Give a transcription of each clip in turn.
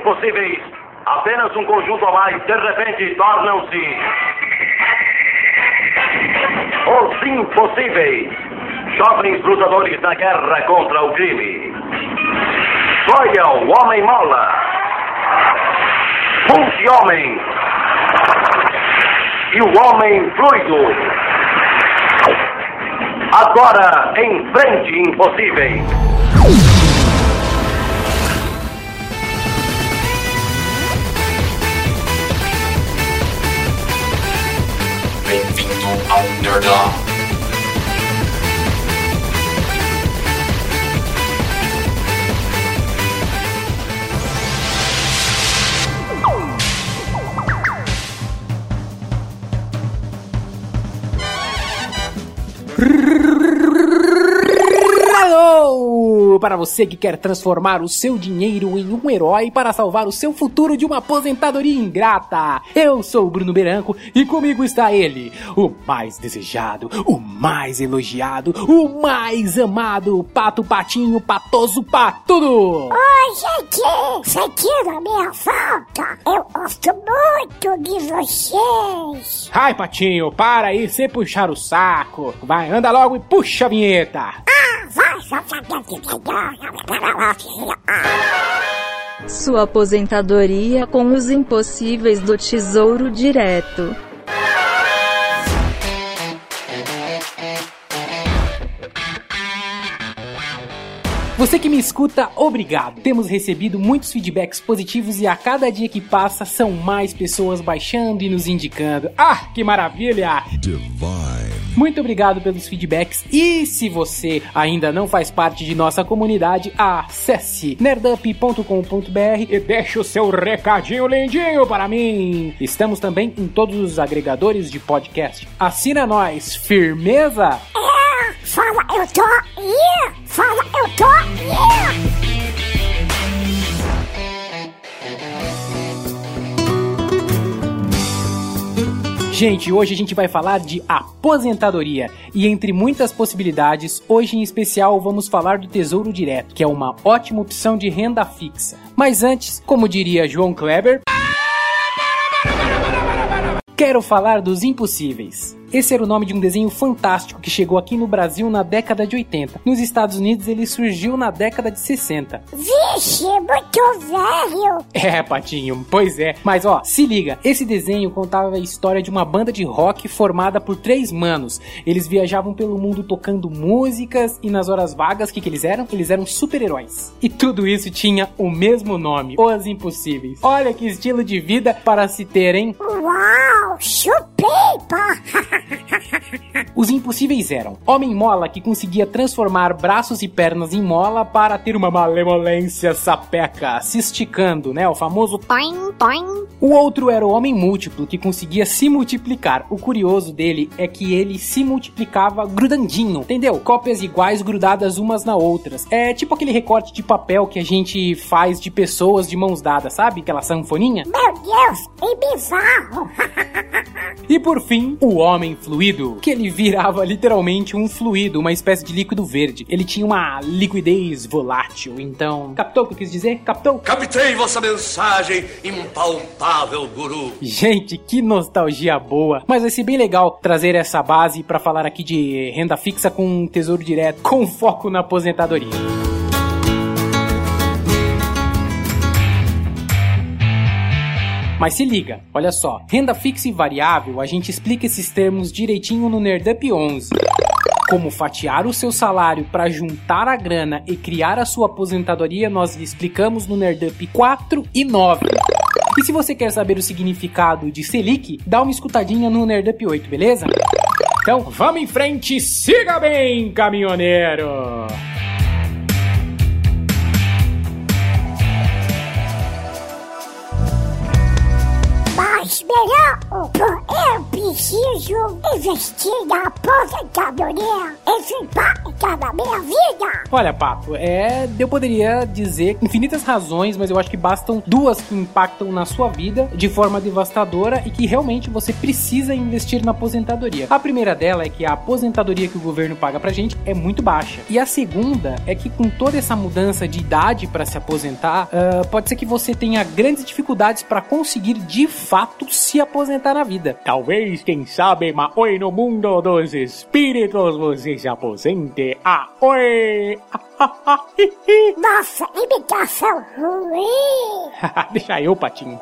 impossíveis, apenas um conjunto a mais, de repente tornam-se. Os impossíveis. Jovens lutadores na guerra contra o crime. Troia, o Homem Mola. Multi-Homem. E o Homem Fluido. Agora, em frente, impossíveis. Underdog. Para você que quer transformar o seu dinheiro em um herói para salvar o seu futuro de uma aposentadoria ingrata. Eu sou o Bruno Beranco e comigo está ele, o mais desejado, o mais elogiado, o mais amado, Pato Patinho Patoso Patudo. Oi, gente! Sentiram minha falta? Eu gosto muito de vocês! Ai, Patinho, para aí sem puxar o saco. Vai, anda logo e puxa a vinheta. Sua aposentadoria com os impossíveis do Tesouro Direto. Você que me escuta, obrigado. Temos recebido muitos feedbacks positivos e a cada dia que passa são mais pessoas baixando e nos indicando. Ah, que maravilha! Muito obrigado pelos feedbacks e se você ainda não faz parte de nossa comunidade, acesse nerdup.com.br e deixe o seu recadinho lindinho para mim. Estamos também em todos os agregadores de podcast. Assina nós, firmeza? É, fala, eu tô aí! Fala, eu tô aí! Gente, hoje a gente vai falar de aposentadoria e entre muitas possibilidades, hoje em especial vamos falar do Tesouro Direto, que é uma ótima opção de renda fixa. Mas antes, como diria João Kleber, quero falar dos impossíveis. Esse era o nome de um desenho fantástico que chegou aqui no Brasil na década de 80. Nos Estados Unidos ele surgiu na década de 60. Vixe, muito velho! É, Patinho, pois é. Mas ó, se liga, esse desenho contava a história de uma banda de rock formada por três manos. Eles viajavam pelo mundo tocando músicas e nas horas vagas, o que, que eles eram? Eles eram super-heróis. E tudo isso tinha o mesmo nome, Os Impossíveis. Olha que estilo de vida para se ter, hein? Uau, chupipa! Os impossíveis eram Homem Mola, que conseguia transformar braços e pernas em mola para ter uma malemolência sapeca, se esticando, né? O famoso Toim, toim. O outro era o Homem Múltiplo, que conseguia se multiplicar. O curioso dele é que ele se multiplicava grudandinho, entendeu? Cópias iguais grudadas umas na outras. É tipo aquele recorte de papel que a gente faz de pessoas de mãos dadas, sabe? Aquela sanfoninha. Meu Deus, que bizarro! E por fim, o Homem Fluido, que ele virava literalmente um fluido, uma espécie de líquido verde. Ele tinha uma liquidez volátil, então... Captou o que eu quis dizer? Captou? Captei vossa mensagem, impalpável guru. Gente, que nostalgia boa. Mas vai ser bem legal trazer essa base para falar aqui de renda fixa com tesouro direto, com foco na aposentadoria. Mas se liga, olha só, renda fixa e variável, a gente explica esses termos direitinho no Nerdup 11. Como fatiar o seu salário para juntar a grana e criar a sua aposentadoria, nós lhe explicamos no Nerdup 4 e 9. E se você quer saber o significado de Selic, dá uma escutadinha no Nerdup 8, beleza? Então vamos em frente, siga bem, caminhoneiro! Mas melhor, eu preciso investir na aposentadoria. Esse pai impactar na minha vida? Olha, Papo, é. Eu poderia dizer infinitas razões, mas eu acho que bastam duas que impactam na sua vida de forma devastadora e que realmente você precisa investir na aposentadoria. A primeira dela é que a aposentadoria que o governo paga pra gente é muito baixa. E a segunda é que com toda essa mudança de idade para se aposentar, uh, pode ser que você tenha grandes dificuldades para conseguir de fato se aposentar na vida. Talvez, quem sabe, mas oi no mundo dos espíritos você se aposente. Ah, oi! Nossa, imitação ruim! Deixa eu, Patinho.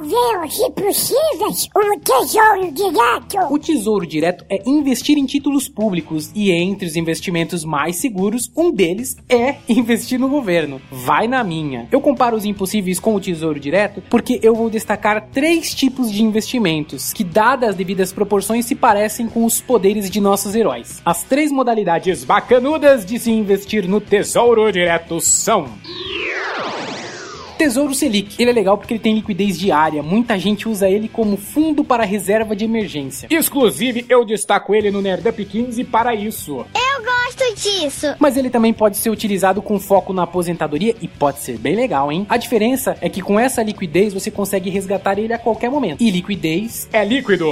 Ver se precisas um tesouro direto. O Tesouro Direto é investir em títulos públicos e entre os investimentos mais seguros, um deles é investir no governo. Vai na minha. Eu comparo os impossíveis com o Tesouro Direto porque eu vou destacar três tipos de investimentos que, dadas as devidas proporções, se parecem com os poderes de nossos heróis. As três modalidades bacanudas de se investir no Tesouro Direto são Tesouro Selic. Ele é legal porque ele tem liquidez diária. Muita gente usa ele como fundo para reserva de emergência. Inclusive, eu destaco ele no Nerdup 15 para isso. Eu gosto disso. Mas ele também pode ser utilizado com foco na aposentadoria e pode ser bem legal, hein? A diferença é que com essa liquidez você consegue resgatar ele a qualquer momento. E liquidez é líquido.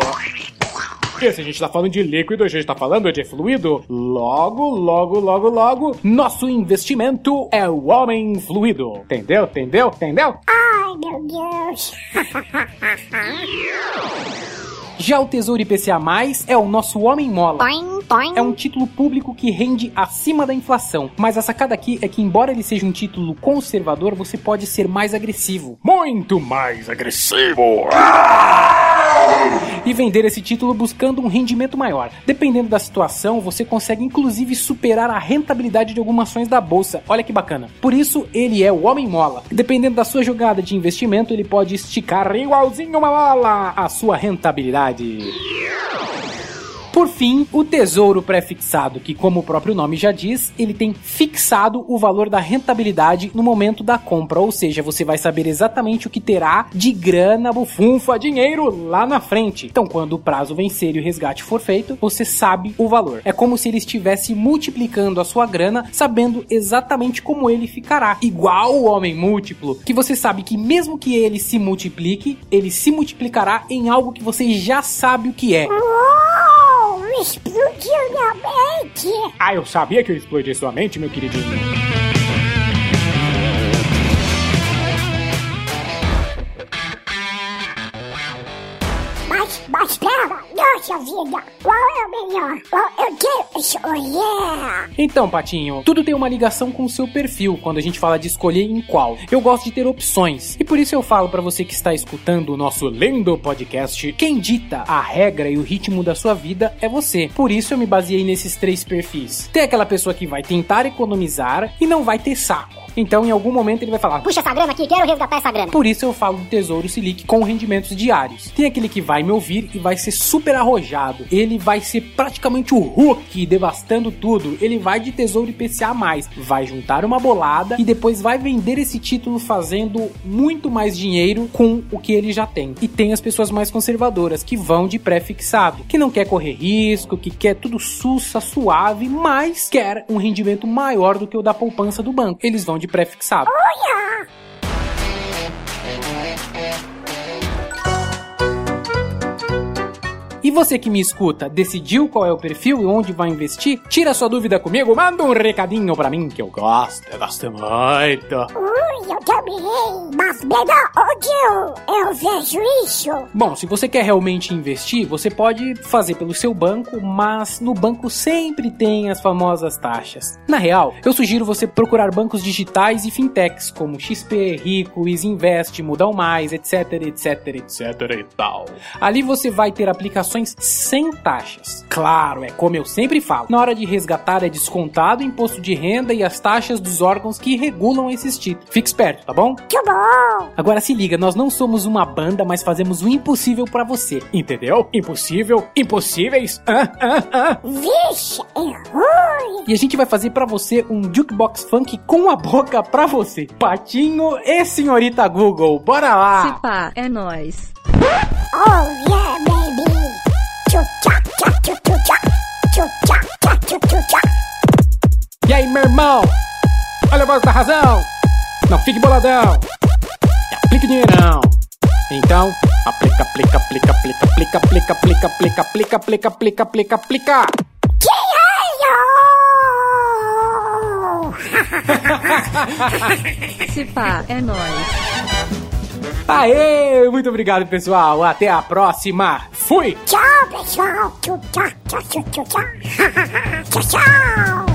Porque se a gente tá falando de líquido, a gente tá falando de fluido. Logo, logo, logo, logo, nosso investimento é o homem fluido. Entendeu? Entendeu? Entendeu? Ai, meu Deus. Já o Tesouro IPCA+, é o nosso Homem Mola. Toim, toim. É um título público que rende acima da inflação. Mas a sacada aqui é que, embora ele seja um título conservador, você pode ser mais agressivo. Muito mais agressivo! E vender esse título buscando um rendimento maior. Dependendo da situação, você consegue inclusive superar a rentabilidade de algumas ações da bolsa. Olha que bacana. Por isso, ele é o Homem Mola. Dependendo da sua jogada de investimento, ele pode esticar igualzinho uma mola a sua rentabilidade. Por fim, o tesouro pré-fixado, que como o próprio nome já diz, ele tem fixado o valor da rentabilidade no momento da compra, ou seja, você vai saber exatamente o que terá de grana, bufunfa, dinheiro lá na frente. Então, quando o prazo vencer e o resgate for feito, você sabe o valor. É como se ele estivesse multiplicando a sua grana, sabendo exatamente como ele ficará. Igual o homem múltiplo, que você sabe que mesmo que ele se multiplique, ele se multiplicará em algo que você já sabe o que é. Explodiu minha mente. Ah, eu sabia que eu explodi sua mente, meu queridinho. Vida, qual é o melhor? Qual eu quero yeah. Então, Patinho, tudo tem uma ligação com o seu perfil quando a gente fala de escolher em qual. Eu gosto de ter opções. E por isso eu falo pra você que está escutando o nosso Lendo Podcast, quem dita a regra e o ritmo da sua vida é você. Por isso eu me baseei nesses três perfis. Tem aquela pessoa que vai tentar economizar e não vai ter saco. Então, em algum momento ele vai falar: Puxa essa grana aqui, quero resgatar essa grana. por isso eu falo do Tesouro Selic com rendimentos diários. Tem aquele que vai me ouvir e vai ser super arrojado. Ele vai ser praticamente o Hulk, devastando tudo. Ele vai de Tesouro IPCA+, vai juntar uma bolada e depois vai vender esse título fazendo muito mais dinheiro com o que ele já tem. E tem as pessoas mais conservadoras que vão de pré-fixado, que não quer correr risco, que quer tudo sussa, suave, mas quer um rendimento maior do que o da poupança do banco. Eles vão de Olha, E você que me escuta, decidiu qual é o perfil e onde vai investir? Tira sua dúvida comigo, manda um recadinho pra mim que eu gosto, eu gosto muito. Eu também. Mas melhor onde eu, eu vejo isso? Bom, se você quer realmente investir, você pode fazer pelo seu banco, mas no banco sempre tem as famosas taxas. Na real, eu sugiro você procurar bancos digitais e fintechs como XP, Rico, Invest, Mudão Mais, etc, etc, etc e tal. Ali você vai ter aplicações sem taxas. Claro, é como eu sempre falo, na hora de resgatar é descontado o imposto de renda e as taxas dos órgãos que regulam esses títulos. Fique esperto, tá bom? Que bom. Agora se liga, nós não somos uma banda, mas fazemos o impossível pra você. Entendeu? Impossível, impossíveis. Hã? Hã? Hã? Vixe, é ruim. E a gente vai fazer pra você um jukebox funk com a boca pra você. Patinho e senhorita Google, bora lá! Se pá, é nóis. Oh yeah, baby. Tchu-tchá, tchá. Tchu-tchá, tchá, tchu-tchu-tchá. E aí, meu irmão? Olha a voz da razão! Não fique boladão! E aplique o dinheirão! Então, aplica, aplica, aplica, aplica, aplica, aplica, aplica, aplica, aplica, aplica, aplica, aplica, aplica! Se pá, é nóis. Aê! Muito obrigado, pessoal! Até a próxima! Fui! Tchau, pessoal. Tchu-tchá, tchá, tchu-tchu-tchá. Tchau, tchau.